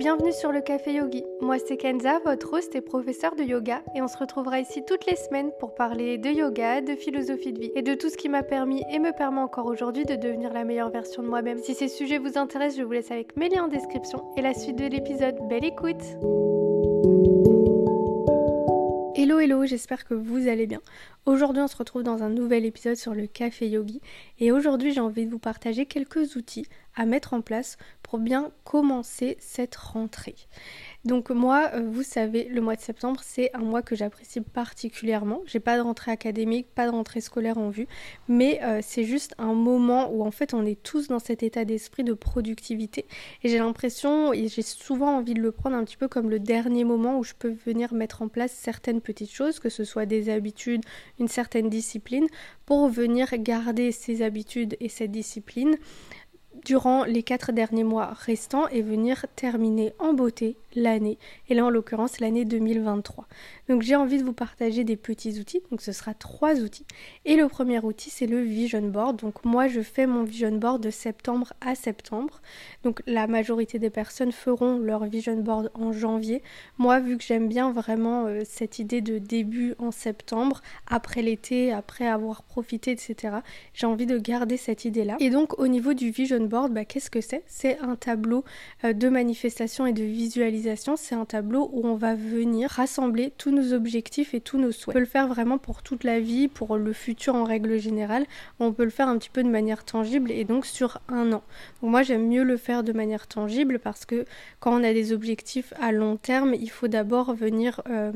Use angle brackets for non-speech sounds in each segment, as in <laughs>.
bienvenue sur le Café Yogi. Moi c'est Kenza, votre host et professeur de yoga et on se retrouvera ici toutes les semaines pour parler de yoga, de philosophie de vie et de tout ce qui m'a permis et me permet encore aujourd'hui de devenir la meilleure version de moi-même. Si ces sujets vous intéressent, je vous laisse avec mes liens en description et la suite de l'épisode. Belle écoute Hello j'espère que vous allez bien. Aujourd'hui on se retrouve dans un nouvel épisode sur le café yogi et aujourd'hui j'ai envie de vous partager quelques outils à mettre en place pour bien commencer cette rentrée. Donc moi, euh, vous savez, le mois de septembre, c'est un mois que j'apprécie particulièrement. J'ai pas de rentrée académique, pas de rentrée scolaire en vue, mais euh, c'est juste un moment où en fait on est tous dans cet état d'esprit de productivité. Et j'ai l'impression, et j'ai souvent envie de le prendre un petit peu comme le dernier moment où je peux venir mettre en place certaines petites choses, que ce soit des habitudes, une certaine discipline, pour venir garder ces habitudes et cette discipline durant les quatre derniers mois restants et venir terminer en beauté l'année, et là en l'occurrence l'année 2023. Donc j'ai envie de vous partager des petits outils, donc ce sera trois outils. Et le premier outil c'est le vision board. Donc moi je fais mon vision board de septembre à septembre. Donc la majorité des personnes feront leur vision board en janvier. Moi vu que j'aime bien vraiment euh, cette idée de début en septembre, après l'été, après avoir profité, etc. J'ai envie de garder cette idée là. Et donc au niveau du vision board, bah, qu'est-ce que c'est? C'est un tableau euh, de manifestation et de visualisation c'est un tableau où on va venir rassembler tous nos objectifs et tous nos souhaits. On peut le faire vraiment pour toute la vie, pour le futur en règle générale. On peut le faire un petit peu de manière tangible et donc sur un an. moi j'aime mieux le faire de manière tangible parce que quand on a des objectifs à long terme, il faut d'abord venir euh,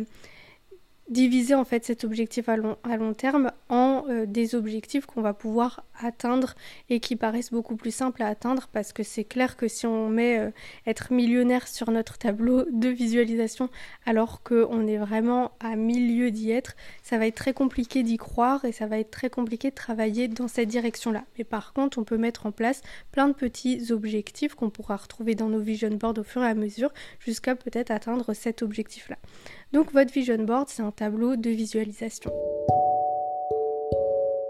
diviser en fait cet objectif à long, à long terme en euh, des objectifs qu'on va pouvoir atteindre et qui paraissent beaucoup plus simples à atteindre parce que c'est clair que si on met euh, être millionnaire sur notre tableau de visualisation alors qu'on est vraiment à milieu d'y être, ça va être très compliqué d'y croire et ça va être très compliqué de travailler dans cette direction-là. Mais par contre, on peut mettre en place plein de petits objectifs qu'on pourra retrouver dans nos vision boards au fur et à mesure jusqu'à peut-être atteindre cet objectif-là. Donc votre vision board, c'est un tableau de visualisation.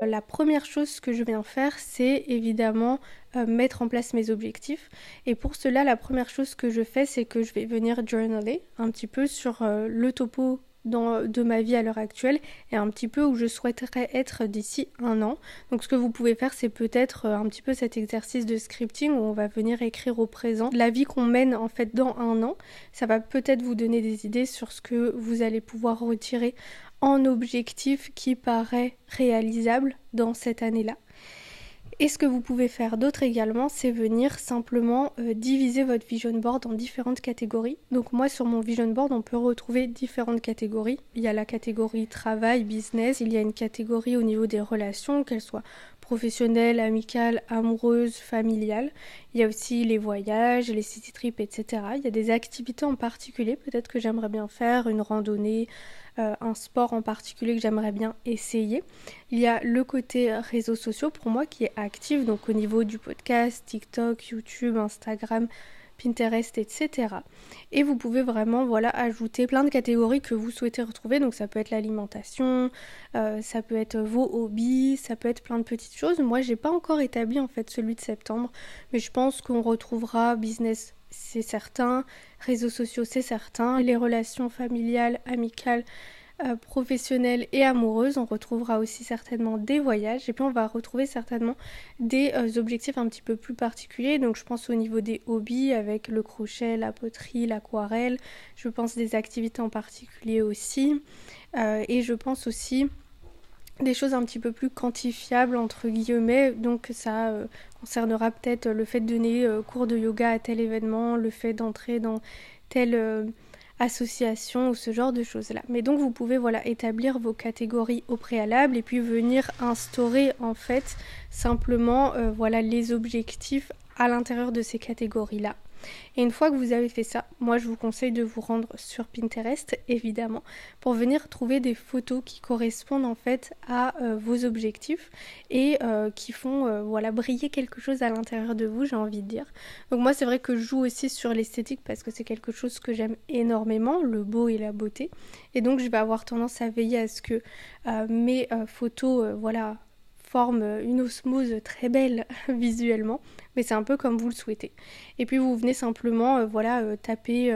La première chose que je viens faire, c'est évidemment euh, mettre en place mes objectifs. Et pour cela, la première chose que je fais, c'est que je vais venir journaler un petit peu sur euh, le topo de ma vie à l'heure actuelle et un petit peu où je souhaiterais être d'ici un an. Donc ce que vous pouvez faire c'est peut-être euh, un petit peu cet exercice de scripting où on va venir écrire au présent la vie qu'on mène en fait dans un an. Ça va peut-être vous donner des idées sur ce que vous allez pouvoir retirer en objectif qui paraît réalisable dans cette année-là. Et ce que vous pouvez faire d'autre également, c'est venir simplement euh, diviser votre vision board en différentes catégories. Donc moi sur mon vision board, on peut retrouver différentes catégories. Il y a la catégorie travail, business, il y a une catégorie au niveau des relations, qu'elles soient professionnelles, amicales, amoureuses, familiales. Il y a aussi les voyages, les city trips, etc. Il y a des activités en particulier, peut-être que j'aimerais bien faire, une randonnée, euh, un sport en particulier que j'aimerais bien essayer. Il y a le côté réseaux sociaux pour moi qui est actif, donc au niveau du podcast, TikTok, YouTube, Instagram, Pinterest, etc. Et vous pouvez vraiment voilà ajouter plein de catégories que vous souhaitez retrouver. Donc ça peut être l'alimentation, euh, ça peut être vos hobbies, ça peut être plein de petites choses. Moi j'ai pas encore établi en fait celui de septembre, mais je pense qu'on retrouvera business c'est certain, réseaux sociaux c'est certain, les relations familiales, amicales, euh, professionnelles et amoureuses, on retrouvera aussi certainement des voyages. Et puis on va retrouver certainement des euh, objectifs un petit peu plus particuliers. Donc je pense au niveau des hobbies avec le crochet, la poterie, l'aquarelle, je pense des activités en particulier aussi. Euh, et je pense aussi des choses un petit peu plus quantifiables entre guillemets. Donc ça euh, concernera peut-être le fait de donner euh, cours de yoga à tel événement le fait d'entrer dans telle euh, association ou ce genre de choses là mais donc vous pouvez voilà établir vos catégories au préalable et puis venir instaurer en fait simplement voilà les objectifs à l'intérieur de ces catégories là et une fois que vous avez fait ça, moi je vous conseille de vous rendre sur Pinterest évidemment pour venir trouver des photos qui correspondent en fait à euh, vos objectifs et euh, qui font euh, voilà briller quelque chose à l'intérieur de vous, j'ai envie de dire. Donc moi c'est vrai que je joue aussi sur l'esthétique parce que c'est quelque chose que j'aime énormément, le beau et la beauté. Et donc je vais avoir tendance à veiller à ce que mes photos voilà forme une osmose très belle <laughs> visuellement, mais c'est un peu comme vous le souhaitez. Et puis vous venez simplement voilà taper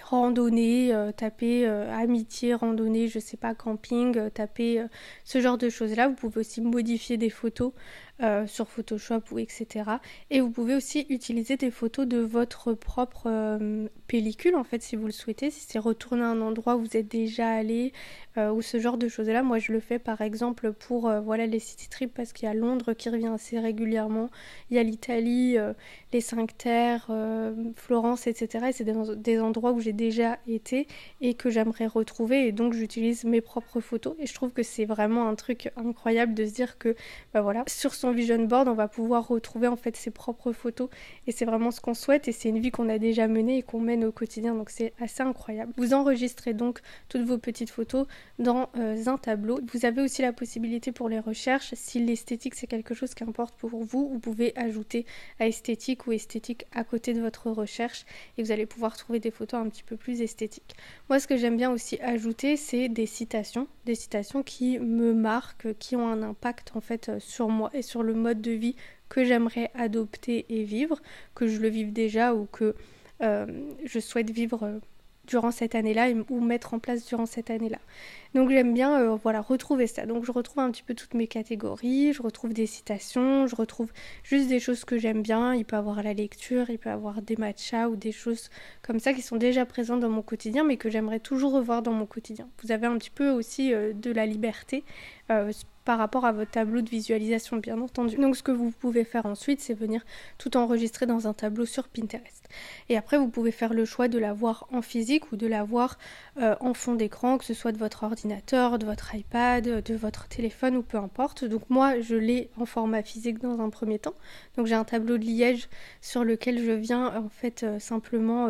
randonnée, euh, taper euh, amitié, randonnée, je sais pas, camping, euh, taper ce genre de choses-là. Vous pouvez aussi modifier des photos euh, sur Photoshop ou etc. Et vous pouvez aussi utiliser des photos de votre propre euh, pellicule en fait si vous le souhaitez, si c'est retourner à un endroit où vous êtes déjà allé euh, ou ce genre de choses là. Moi je le fais par exemple pour voilà les city trips parce qu'il y a Londres qui revient assez régulièrement, il y a l'Italie, les cinq terres, Florence etc. Et c'est des, endroits où j'ai déjà été et que j'aimerais retrouver et donc j'utilise mes propres photos et je trouve que c'est vraiment un truc incroyable de se dire que bah voilà sur vision board, on va pouvoir retrouver en fait ses propres photos et c'est vraiment ce qu'on souhaite et c'est une vie qu'on a déjà menée et qu'on mène au quotidien donc c'est assez incroyable. Vous enregistrez donc toutes vos petites photos dans euh, un tableau. Vous avez aussi la possibilité pour les recherches, si l'esthétique c'est quelque chose qui importe pour vous, vous pouvez ajouter à esthétique ou esthétique à côté de votre recherche et vous allez pouvoir trouver des photos un petit peu plus esthétiques. Moi ce que j'aime bien aussi ajouter c'est des citations, des citations qui me marquent, qui ont un impact en fait euh, sur moi et sur le mode de vie que j'aimerais adopter et vivre, que je le vive déjà ou que euh, je souhaite vivre euh, durant cette année-là ou mettre en place durant cette année-là. Donc j'aime bien euh, voilà retrouver ça. Donc je retrouve un petit peu toutes mes catégories, je retrouve des citations, je retrouve juste des choses que j'aime bien. Il peut avoir la lecture, il peut avoir des matchas ou des choses comme ça qui sont déjà présentes dans mon quotidien mais que j'aimerais toujours revoir dans mon quotidien. Vous avez un petit peu aussi de la liberté par rapport à votre tableau de visualisation bien entendu. Donc ce que vous pouvez faire ensuite c'est venir tout enregistrer dans un tableau sur Pinterest. Et après vous pouvez faire le choix de l'avoir en physique ou de l'avoir euh, en fond d'écran, que ce soit de votre de votre iPad, de votre téléphone ou peu importe. Donc moi je l'ai en format physique dans un premier temps. Donc j'ai un tableau de liège sur lequel je viens en fait euh, simplement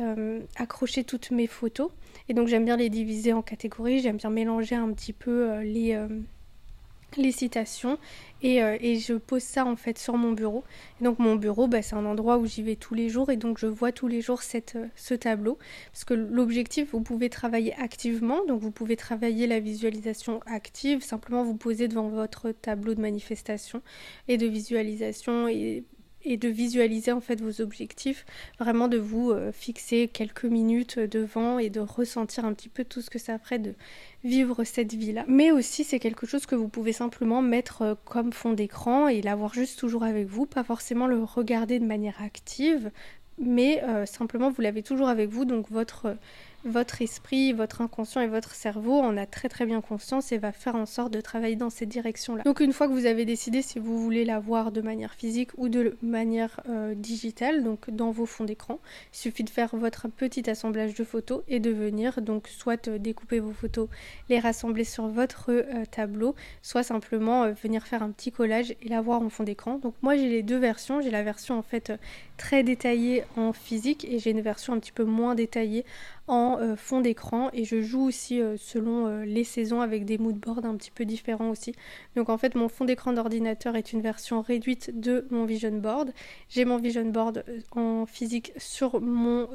euh, accrocher toutes mes photos. Et donc j'aime bien les diviser en catégories, j'aime bien mélanger un petit peu les, les citations euh, et, je pose ça en fait sur mon bureau. Et donc mon bureau, bah, c'est un endroit où j'y vais tous les jours et donc je vois tous les jours euh, ce tableau. Parce que l'objectif, vous pouvez travailler activement, donc vous pouvez travailler la visualisation active, simplement vous poser devant votre tableau de manifestation et de visualisation et de visualiser en fait vos objectifs, vraiment de vous euh, fixer quelques minutes devant et de ressentir un petit peu tout ce que ça ferait de vivre cette vie-là. Mais aussi c'est quelque chose que vous pouvez simplement mettre euh, comme fond d'écran et l'avoir juste toujours avec vous, pas forcément le regarder de manière active, mais euh, simplement vous l'avez toujours avec vous, donc votre votre esprit, votre inconscient et votre cerveau en a très très bien conscience et va faire en sorte de travailler dans cette direction-là. Donc une fois que vous avez décidé si vous voulez la voir de manière physique ou de manière euh, digitale, donc dans vos fonds d'écran, il suffit de faire votre petit assemblage de photos et de venir donc soit euh, découper vos photos, les rassembler sur votre euh, tableau, soit simplement venir faire un petit collage et la voir en fond d'écran. Donc moi j'ai les deux versions, j'ai la version en fait très détaillée en physique et j'ai une version un petit peu moins détaillée en euh, fond d'écran et je joue aussi euh, selon euh, les saisons avec des moodboards un petit peu différents aussi. Donc en fait mon fond d'écran d'ordinateur est une version réduite de mon vision board. J'ai mon vision board en physique sur mon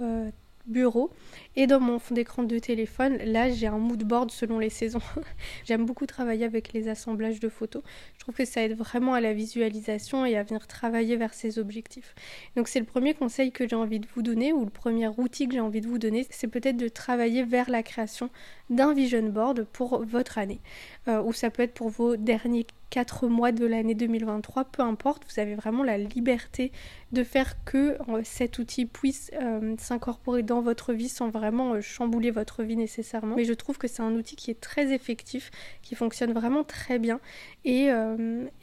bureau et dans mon fond d'écran de téléphone, là j'ai un mood board selon les saisons. <laughs> J'aime beaucoup travailler avec les assemblages de photos. Je trouve que ça aide vraiment à la visualisation et à venir travailler vers ses objectifs. Donc c'est le premier conseil que j'ai envie de vous donner ou le premier outil que j'ai envie de vous donner, c'est peut-être de travailler vers la création d'un vision board pour votre année. Euh, ou ça peut être pour vos derniers 4 mois de l'année 2023, peu importe, vous avez vraiment la liberté de faire que euh, cet outil puisse euh, s'incorporer dans votre vie sans vraiment euh, chambouler votre vie nécessairement. Mais je trouve que c'est un outil qui est très effectif, qui fonctionne vraiment très bien et,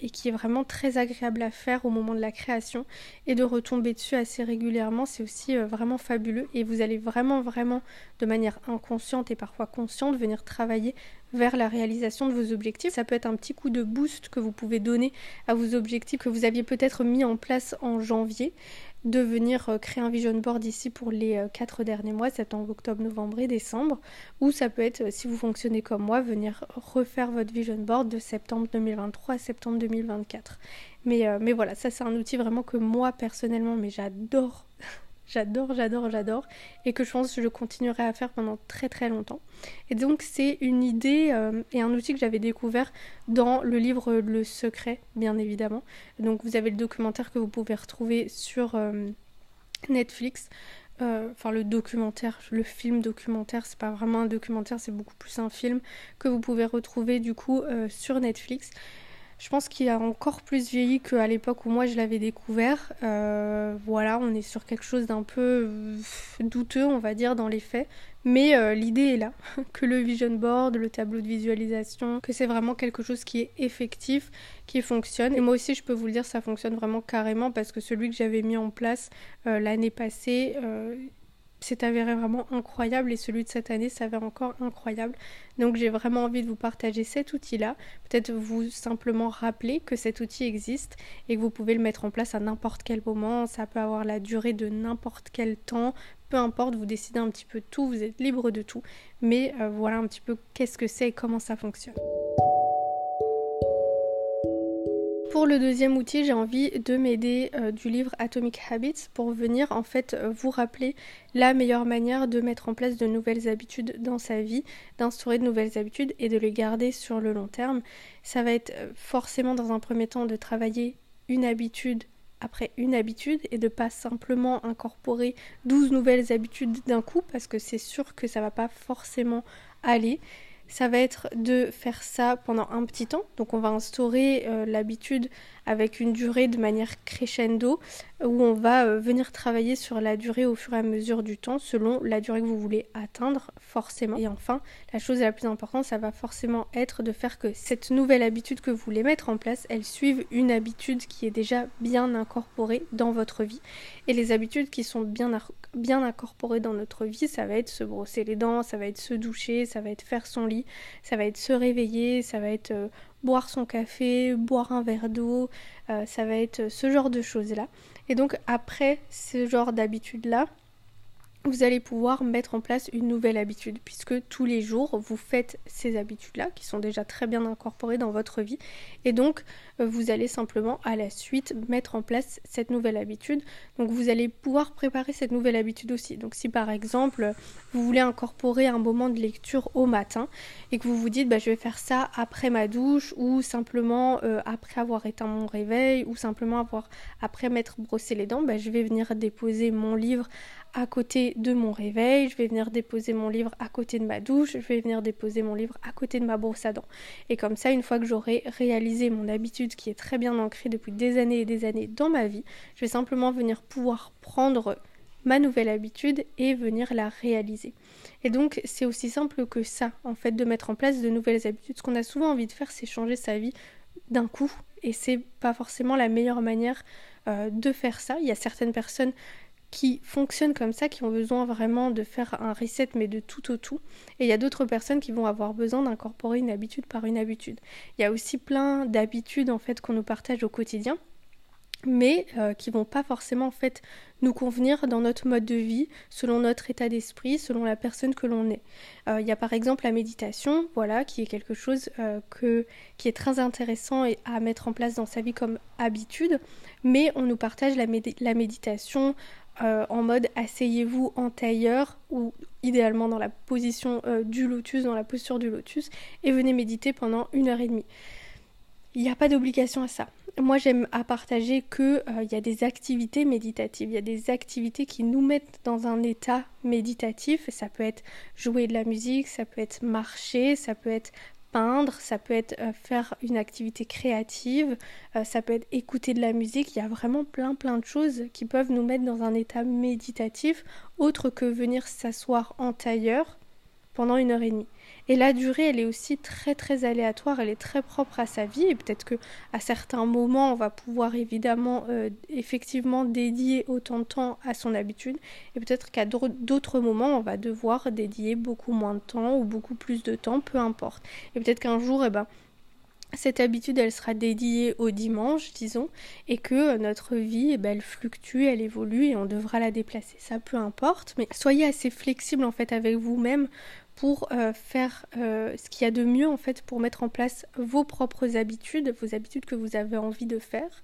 et, qui est vraiment très agréable à faire au moment de la création et de retomber dessus assez régulièrement, c'est aussi vraiment fabuleux et vous allez vraiment vraiment de manière inconsciente et parfois consciente venir travailler vers la réalisation de vos objectifs. Ça peut être un petit coup de boost que vous pouvez donner à vos objectifs que vous aviez peut-être mis en place en janvier de venir euh, créer un vision board ici pour les euh, quatre derniers mois, septembre, octobre, novembre et décembre. Ou ça peut être, euh, si vous fonctionnez comme moi, venir refaire votre vision board de septembre 2023 à septembre 2024. Mais, mais voilà, ça c'est un outil vraiment que moi personnellement, mais j'adore <laughs> j'adore, j'adore, j'adore, et que je pense que je continuerai à faire pendant très très longtemps. Et donc c'est une idée euh, et un outil que j'avais découvert dans le livre Le Secret, bien évidemment. Donc vous avez le documentaire que vous pouvez retrouver sur euh, Netflix. Euh, enfin le documentaire, le film documentaire, c'est pas vraiment un documentaire, c'est beaucoup plus un film que vous pouvez retrouver du coup sur Netflix. Je pense qu'il a encore plus vieilli qu'à l'époque où moi je l'avais découvert. Euh, voilà, on est sur quelque chose d'un peu euh, douteux, on va dire, dans les faits. Mais euh, l'idée est là, <laughs> que le vision board, le tableau de visualisation, que c'est vraiment quelque chose qui est effectif, qui fonctionne. Et moi aussi, je peux vous le dire, ça fonctionne vraiment carrément parce que celui que j'avais mis en place l'année passée, s'est avéré vraiment incroyable et celui de cette année s'avère encore incroyable. Donc j'ai vraiment envie de vous partager cet outil-là, peut-être vous simplement rappeler que cet outil existe et que vous pouvez le mettre en place à n'importe quel moment, ça peut avoir la durée de n'importe quel temps, peu importe, vous décidez un petit peu tout, vous êtes libre de tout, mais euh, voilà un petit peu qu'est-ce que c'est et comment ça fonctionne. Pour le deuxième outil, j'ai envie de m'aider euh, du livre Atomic Habits pour venir en fait euh, vous rappeler la meilleure manière de mettre en place de nouvelles habitudes dans sa vie, d'instaurer de nouvelles habitudes et de les garder sur le long terme. Ça va être euh, forcément dans un premier temps de travailler une habitude après une habitude et de pas simplement incorporer 12 nouvelles habitudes d'un coup parce que c'est sûr que ça va pas forcément aller ça va être de faire ça pendant un petit temps. Donc on va instaurer euh, l'habitude avec une durée de manière crescendo où on va euh, venir travailler sur la durée au fur et à mesure du temps selon la durée que vous voulez atteindre forcément. Et enfin, la chose la plus importante, ça va forcément être de faire que cette nouvelle habitude que vous voulez mettre en place, elle suive une habitude qui est déjà bien incorporée dans votre vie. Et les habitudes qui sont bien, bien incorporées dans notre vie, ça va être se brosser les dents, ça va être se doucher, ça va être faire son lit, ça va être se réveiller, ça va être euh, boire son café, boire un verre d'eau, euh, ça va être ce genre de choses-là. Et donc après ce genre d'habitude-là, vous allez pouvoir mettre en place une nouvelle habitude puisque tous les jours vous faites ces habitudes-là qui sont déjà très bien incorporées dans votre vie et donc euh, vous allez simplement à la suite mettre en place cette nouvelle habitude. Donc vous allez pouvoir préparer cette nouvelle habitude aussi. Donc si par exemple vous voulez incorporer un moment de lecture au matin et que vous vous dites bah, je vais faire ça après ma douche ou simplement euh, après avoir éteint mon réveil ou simplement avoir après m'être brossé les dents, bah, je vais venir déposer mon livre à côté de mon réveil, je vais venir déposer mon livre à côté de ma douche, je vais venir déposer mon livre à côté de ma brosse à dents. Et comme ça, une fois que j'aurai réalisé mon habitude qui est très bien ancrée depuis des années et des années dans ma vie, je vais simplement venir pouvoir prendre ma nouvelle habitude et venir la réaliser. Et donc c'est aussi simple que ça, en fait, de mettre en place de nouvelles habitudes. Ce qu'on a souvent envie de faire, c'est changer sa vie d'un coup. Et c'est pas forcément la meilleure manière euh, de faire ça. Il y a certaines personnes qui fonctionnent comme ça, qui ont besoin vraiment de faire un reset mais de tout au tout. Et il y a d'autres personnes qui vont avoir besoin d'incorporer une habitude par une habitude. Il y a aussi plein d'habitudes en fait qu'on nous partage au quotidien mais euh, qui vont pas forcément en fait nous convenir dans notre mode de vie, selon notre état d'esprit, selon la personne que l'on est. Euh, il y a par exemple la méditation, voilà, qui est quelque chose euh, qui est très intéressant à mettre en place dans sa vie comme habitude, mais on nous partage la méditation en mode asseyez-vous en tailleur ou idéalement dans la position du lotus, dans la posture du lotus, et venez méditer pendant une heure et demie. Il n'y a pas d'obligation à ça moi j'aime à partager que il euh, y a des activités méditatives, il y a des activités qui nous mettent dans un état méditatif. Ça peut être jouer de la musique, ça peut être marcher, ça peut être peindre, ça peut être euh, faire une activité créative, euh, ça peut être écouter de la musique. Il y a vraiment plein plein de choses qui peuvent nous mettre dans un état méditatif, autre que venir s'asseoir en tailleur pendant une heure et demie. Et la durée, elle est aussi très très aléatoire, elle est très propre à sa vie et peut-être que à certains moments, on va pouvoir évidemment euh, effectivement dédier autant de temps à son habitude et peut-être qu'à d'autres moments, on va devoir dédier beaucoup moins de temps ou beaucoup plus de temps, peu importe. Et peut-être qu'un jour, eh ben, cette habitude, elle sera dédiée au dimanche, disons, et que notre vie, eh ben, elle fluctue, elle évolue et on devra la déplacer. Ça, peu importe, mais soyez assez flexible en fait avec vous-même pour euh, faire euh, ce qu'il y a de mieux en fait pour mettre en place vos propres habitudes, vos habitudes que vous avez envie de faire,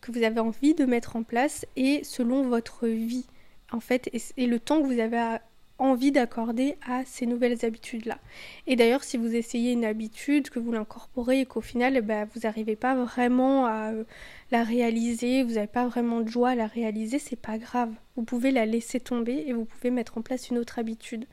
que vous avez envie de mettre en place et selon votre vie en fait, et, le temps que vous avez envie d'accorder à ces nouvelles habitudes-là. Et d'ailleurs, si vous essayez une habitude, que vous l'incorporez et qu'au final, eh ben, vous n'arrivez pas vraiment à euh, la réaliser, vous n'avez pas vraiment de joie à la réaliser, c'est pas grave. Vous pouvez la laisser tomber et vous pouvez mettre en place une autre habitude.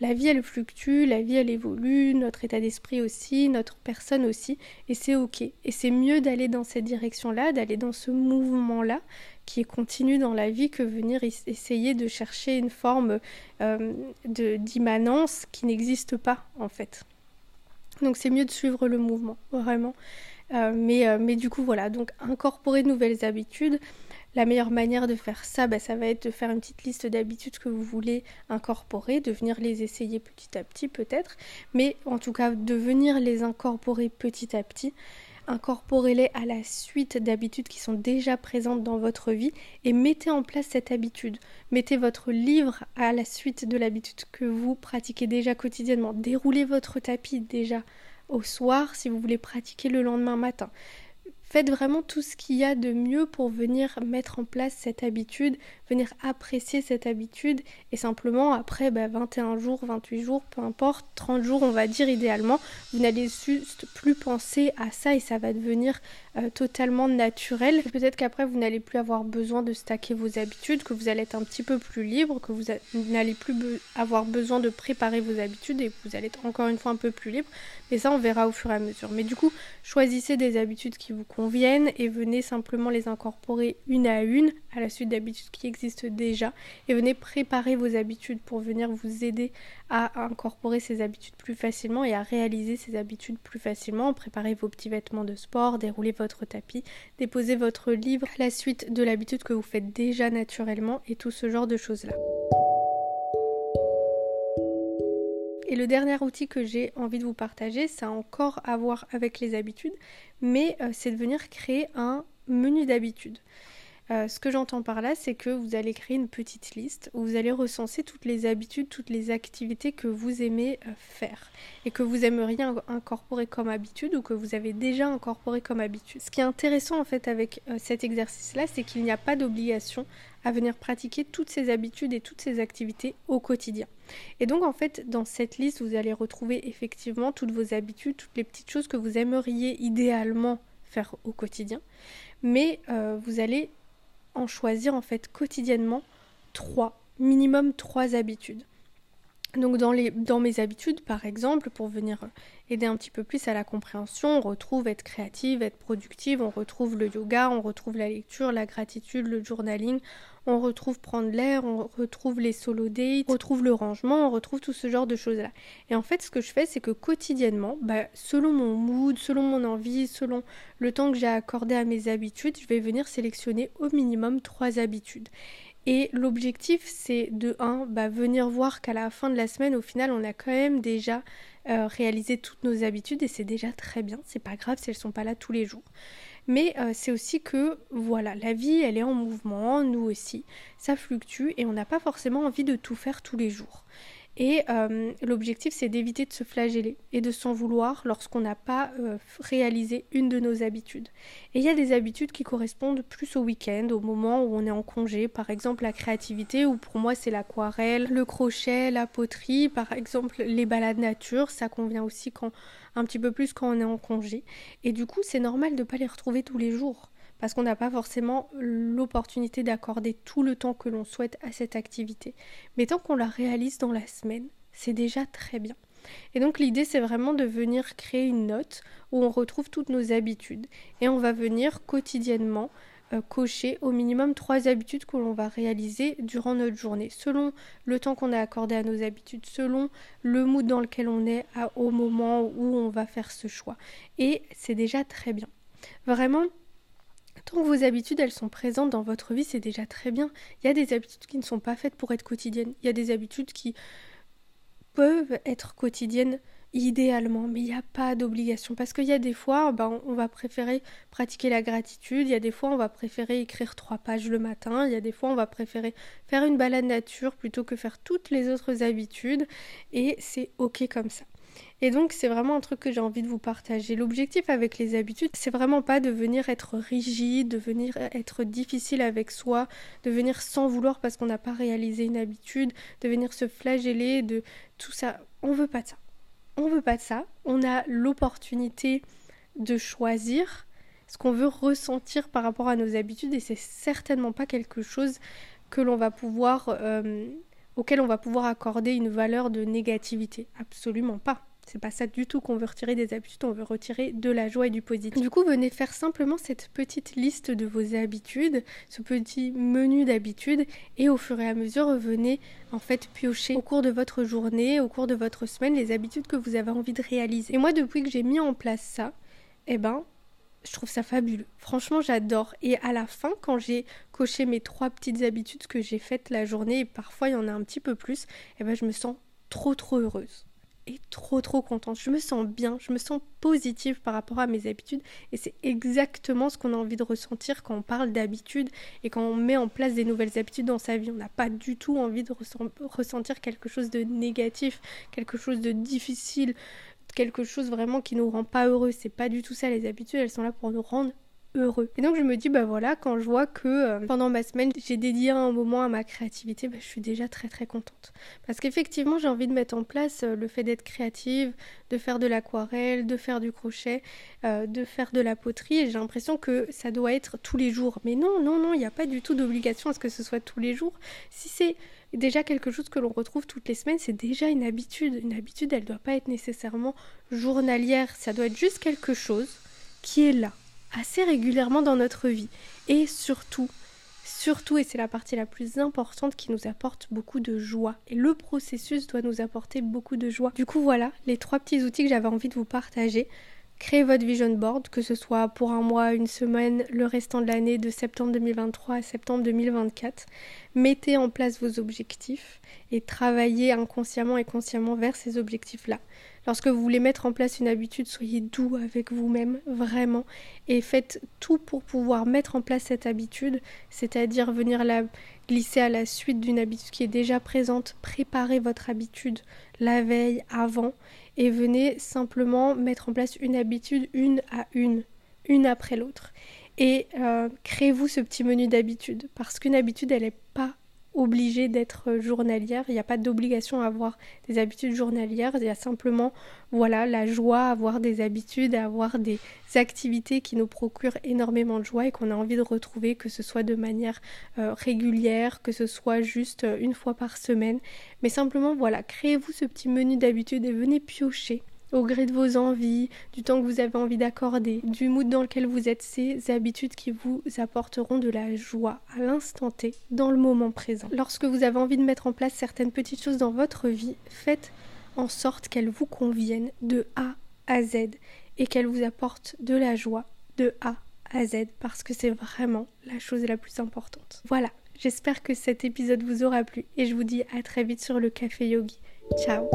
La vie, elle fluctue, la vie, elle évolue, notre état d'esprit aussi, notre personne aussi, et c'est ok. Et c'est mieux d'aller dans cette direction-là, d'aller dans ce mouvement-là, qui est continu dans la vie, que venir essayer de chercher une forme euh, d'immanence qui n'existe pas, en fait. Donc c'est mieux de suivre le mouvement, vraiment. Euh, mais, euh, mais du coup, voilà, donc incorporer de nouvelles habitudes, la meilleure manière de faire ça, bah, ça va être de faire une petite liste d'habitudes que vous voulez incorporer, de venir les essayer petit à petit peut-être, mais en tout cas de venir les incorporer petit à petit. Incorporez-les à la suite d'habitudes qui sont déjà présentes dans votre vie et mettez en place cette habitude. Mettez votre livre à la suite de l'habitude que vous pratiquez déjà quotidiennement. Déroulez votre tapis déjà au soir si vous voulez pratiquer le lendemain matin. Faites vraiment tout ce qu'il y a de mieux pour venir mettre en place cette habitude, venir apprécier cette habitude et simplement après 21 bah, jours, 28 jours, peu importe, 30 jours on va dire idéalement, vous n'allez juste plus penser à ça et ça va devenir euh, totalement naturel. Peut-être qu'après vous n'allez plus avoir besoin de stacker vos habitudes, que vous allez être un petit peu plus libre, que vous n'allez plus avoir besoin de préparer vos habitudes et vous allez être encore une fois un peu plus libre. Mais ça on verra au fur et à mesure. Mais du coup, choisissez des habitudes qui vous conviennent et venez simplement les incorporer une à une à la suite d'habitudes qui déjà et venez préparer vos habitudes pour venir vous aider à incorporer ces habitudes plus facilement et à réaliser ces habitudes plus facilement. Préparez vos petits vêtements de sport, déroulez votre tapis, déposez votre livre la suite de l'habitude que vous faites déjà naturellement et tout ce genre de choses-là. Et le dernier outil que j'ai envie de vous partager, ça a encore à voir avec les habitudes, mais euh, c'est de venir créer un menu d'habitudes. Euh, ce que j'entends par là, c'est que vous allez créer une petite liste où vous allez recenser toutes les habitudes, toutes les activités que vous aimez euh, faire et que vous aimeriez incorporer comme habitude ou que vous avez déjà incorporé comme habitude. Ce qui est intéressant en fait avec euh, cet exercice-là, c'est qu'il n'y a pas d'obligation à venir pratiquer toutes ces habitudes et toutes ces activités au quotidien. Et donc en fait, dans cette liste, vous allez retrouver effectivement toutes vos habitudes, toutes les petites choses que vous aimeriez idéalement faire au quotidien, mais vous allez en choisir en fait quotidiennement trois, minimum trois habitudes. Donc dans, mes habitudes, par exemple, pour venir aider un petit peu plus à la compréhension, on retrouve être créative, être productive, on retrouve le yoga, on retrouve la lecture, la gratitude, le journaling, on retrouve prendre l'air, on retrouve les solo dates, on retrouve le rangement, on retrouve tout ce genre de choses-là. Et en fait, ce que je fais, c'est que quotidiennement, bah, selon mon mood, selon mon envie, selon le temps que j'ai accordé à mes habitudes, je vais venir sélectionner au minimum trois habitudes. Et l'objectif, c'est de 1, bah, venir voir qu'à la fin de la semaine, au final, on a quand même déjà euh, réalisé toutes nos habitudes et c'est déjà très bien. C'est pas grave si elles sont pas là tous les jours. Mais euh, c'est aussi que, voilà, la vie, elle est en mouvement, nous aussi, ça fluctue et on n'a pas forcément envie de tout faire tous les jours. Et euh, l'objectif, c'est d'éviter de se flageller et de s'en vouloir lorsqu'on n'a pas euh, réalisé une de nos habitudes. Et il y a des habitudes qui correspondent plus au week-end, au moment où on est en congé, par exemple la créativité, ou pour moi c'est l'aquarelle, le crochet, la poterie, par exemple les balades nature, ça convient aussi quand un petit peu plus quand on est en congé. Et du coup, c'est normal de ne pas les retrouver tous les jours parce qu'on n'a pas forcément l'opportunité d'accorder tout le temps que l'on souhaite à cette activité. Mais tant qu'on la réalise dans la semaine, c'est déjà très bien. Et donc l'idée c'est vraiment de venir créer une note où on retrouve toutes nos habitudes et on va venir quotidiennement euh, cocher au minimum trois habitudes que l'on va réaliser durant notre journée, selon le temps qu'on a accordé à nos habitudes, selon le mood dans lequel on est au moment où on va faire ce choix. Et c'est déjà très bien. Vraiment, Tant que vos habitudes, elles sont présentes dans votre vie, c'est déjà très bien. Il y a des habitudes qui ne sont pas faites pour être quotidiennes. Il y a des habitudes qui peuvent être quotidiennes idéalement, mais il n'y a pas d'obligation. Parce qu'il y a des fois, ben, on va préférer pratiquer la gratitude, il y a des fois, on va préférer écrire trois pages le matin, il y a des fois, on va préférer faire une balade nature plutôt que faire toutes les autres habitudes, et c'est ok comme ça. Et donc c'est vraiment un truc que j'ai envie de vous partager. L'objectif avec les habitudes, c'est vraiment pas de venir être rigide, de venir être difficile avec soi, de venir sans vouloir parce qu'on n'a pas réalisé une habitude, de venir se flageller, de tout ça. On veut pas de ça. On veut pas de ça. On a l'opportunité de choisir ce qu'on veut ressentir par rapport à nos habitudes et c'est certainement pas quelque chose que l'on va pouvoir euh, auquel on va pouvoir accorder une valeur de négativité. Absolument pas. C'est pas ça du tout qu'on veut retirer des habitudes, on veut retirer de la joie et du positif. Du coup, venez faire simplement cette petite liste de vos habitudes, ce petit menu d'habitudes, et au fur et à mesure, venez en fait piocher au cours de votre journée, au cours de votre semaine, les habitudes que vous avez envie de réaliser. Et moi, depuis que j'ai mis en place ça, eh ben, je trouve ça fabuleux. Franchement, j'adore. Et à la fin, quand j'ai coché mes trois petites habitudes que j'ai faites la journée, et parfois il y en a un petit peu plus, eh ben, je me sens trop trop heureuse. Trop trop contente. Je me sens bien, je me sens positive par rapport à mes habitudes. Et c'est exactement ce qu'on a envie de ressentir quand on parle d'habitudes et quand on met en place des nouvelles habitudes dans sa vie. On n'a pas du tout envie de ressentir quelque chose de négatif, quelque chose de difficile, quelque chose vraiment qui nous rend pas heureux. C'est pas du tout ça, les habitudes, elles sont là pour nous rendre heureux. Et donc je me dis, bah voilà, quand je vois que euh, pendant ma semaine, j'ai dédié un moment à ma créativité, bah, je suis déjà très très contente. Parce qu'effectivement, j'ai envie de mettre en place euh, le fait d'être créative, de faire de l'aquarelle, de faire du crochet, euh, de faire de la poterie, et j'ai l'impression que ça doit être tous les jours. Mais non, non, non, il n'y a pas du tout d'obligation à ce que ce soit tous les jours. Si c'est déjà quelque chose que l'on retrouve toutes les semaines, c'est déjà une habitude. Une habitude, elle ne doit pas être nécessairement journalière, ça doit être juste quelque chose qui est là, assez régulièrement dans notre vie. Et surtout, surtout, et c'est la partie la plus importante qui nous apporte beaucoup de joie. Et le processus doit nous apporter beaucoup de joie. Du coup, voilà les trois petits outils que j'avais envie de vous partager. Créez votre vision board, que ce soit pour un mois, une semaine, le restant de l'année de septembre 2023 à septembre 2024. Mettez en place vos objectifs et travaillez inconsciemment et consciemment vers ces objectifs-là. Lorsque vous voulez mettre en place une habitude, soyez doux avec vous-même, vraiment, et faites tout pour pouvoir mettre en place cette habitude, c'est-à-dire venir la glisser à la suite d'une habitude qui est déjà présente, préparez votre habitude la veille, avant, et venez simplement mettre en place une habitude une à une, une après l'autre. Et euh, créez-vous ce petit menu d'habitude, parce qu'une habitude, elle n'est pas obligée d'être journalière, il n'y a pas d'obligation à avoir des habitudes journalières, il y a simplement voilà la joie à avoir des habitudes, à avoir des activités qui nous procurent énormément de joie et qu'on a envie de retrouver, que ce soit de manière euh, régulière, que ce soit juste euh, une fois par semaine, mais simplement voilà, créez-vous ce petit menu d'habitude et venez piocher au gré de vos envies, du temps que vous avez envie d'accorder, du mood dans lequel vous êtes, ces habitudes qui vous apporteront de la joie à l'instant T, dans le moment présent. Lorsque vous avez envie de mettre en place certaines petites choses dans votre vie, faites en sorte qu'elles vous conviennent de A à Z et qu'elles vous apportent de la joie de A à Z parce que c'est vraiment la chose la plus importante. Voilà, j'espère que cet épisode vous aura plu et je vous dis à très vite sur le café yogi. Ciao